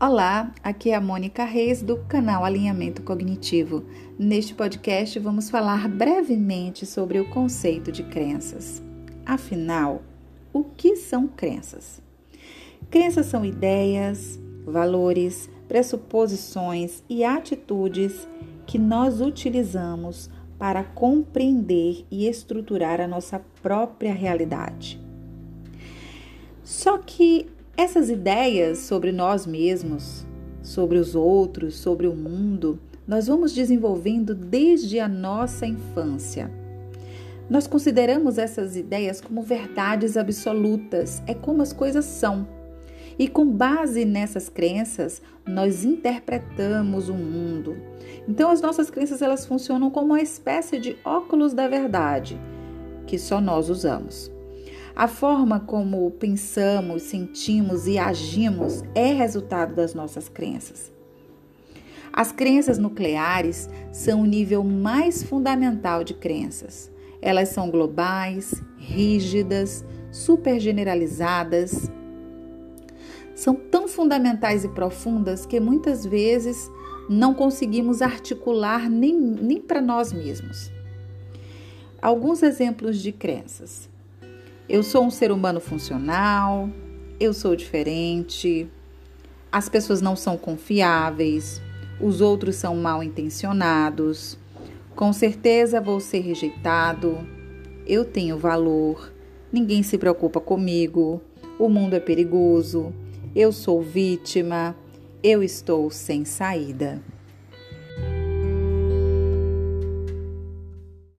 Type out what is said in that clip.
Olá, aqui é a Mônica Reis do canal Alinhamento Cognitivo. Neste podcast vamos falar brevemente sobre o conceito de crenças. Afinal, o que são crenças? Crenças são ideias, valores, pressuposições e atitudes que nós utilizamos para compreender e estruturar a nossa própria realidade. Só que essas ideias sobre nós mesmos, sobre os outros, sobre o mundo, nós vamos desenvolvendo desde a nossa infância. Nós consideramos essas ideias como verdades absolutas, é como as coisas são. E com base nessas crenças, nós interpretamos o mundo. Então as nossas crenças elas funcionam como uma espécie de óculos da verdade que só nós usamos. A forma como pensamos, sentimos e agimos é resultado das nossas crenças. As crenças nucleares são o nível mais fundamental de crenças. Elas são globais, rígidas, super generalizadas. São tão fundamentais e profundas que muitas vezes não conseguimos articular nem, nem para nós mesmos. Alguns exemplos de crenças. Eu sou um ser humano funcional, eu sou diferente, as pessoas não são confiáveis, os outros são mal intencionados, com certeza vou ser rejeitado, eu tenho valor, ninguém se preocupa comigo, o mundo é perigoso, eu sou vítima, eu estou sem saída.